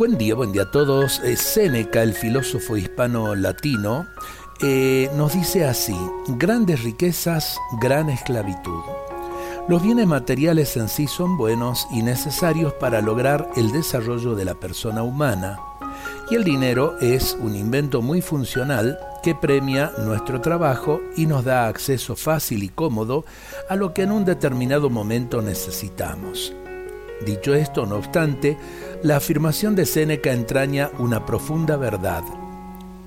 Buen día, buen día a todos. Eh, Séneca, el filósofo hispano-latino, eh, nos dice así, grandes riquezas, gran esclavitud. Los bienes materiales en sí son buenos y necesarios para lograr el desarrollo de la persona humana. Y el dinero es un invento muy funcional que premia nuestro trabajo y nos da acceso fácil y cómodo a lo que en un determinado momento necesitamos. Dicho esto, no obstante, la afirmación de Séneca entraña una profunda verdad.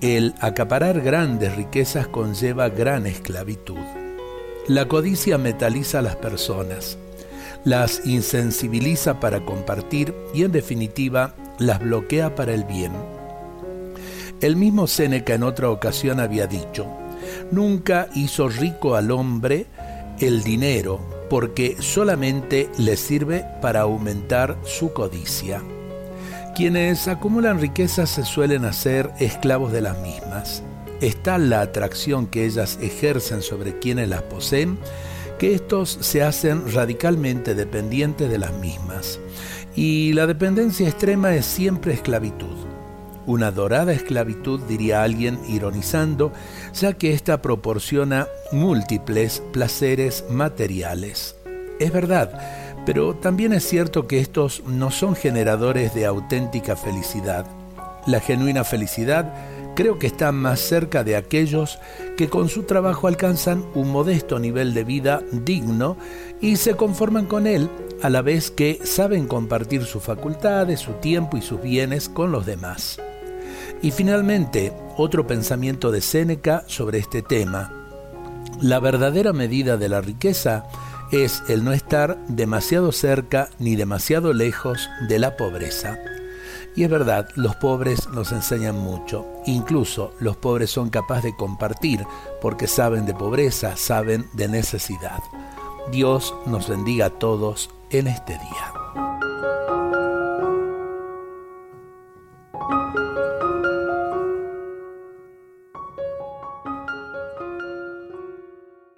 El acaparar grandes riquezas conlleva gran esclavitud. La codicia metaliza a las personas, las insensibiliza para compartir y en definitiva las bloquea para el bien. El mismo Séneca en otra ocasión había dicho, nunca hizo rico al hombre el dinero, porque solamente le sirve para aumentar su codicia. Quienes acumulan riquezas se suelen hacer esclavos de las mismas. Está la atracción que ellas ejercen sobre quienes las poseen, que estos se hacen radicalmente dependientes de las mismas. Y la dependencia extrema es siempre esclavitud. Una dorada esclavitud, diría alguien ironizando, ya que ésta proporciona múltiples placeres materiales. Es verdad, pero también es cierto que estos no son generadores de auténtica felicidad. La genuina felicidad creo que está más cerca de aquellos que con su trabajo alcanzan un modesto nivel de vida digno y se conforman con él a la vez que saben compartir sus facultades, su tiempo y sus bienes con los demás. Y finalmente, otro pensamiento de Séneca sobre este tema. La verdadera medida de la riqueza es el no estar demasiado cerca ni demasiado lejos de la pobreza. Y es verdad, los pobres nos enseñan mucho. Incluso los pobres son capaces de compartir porque saben de pobreza, saben de necesidad. Dios nos bendiga a todos en este día.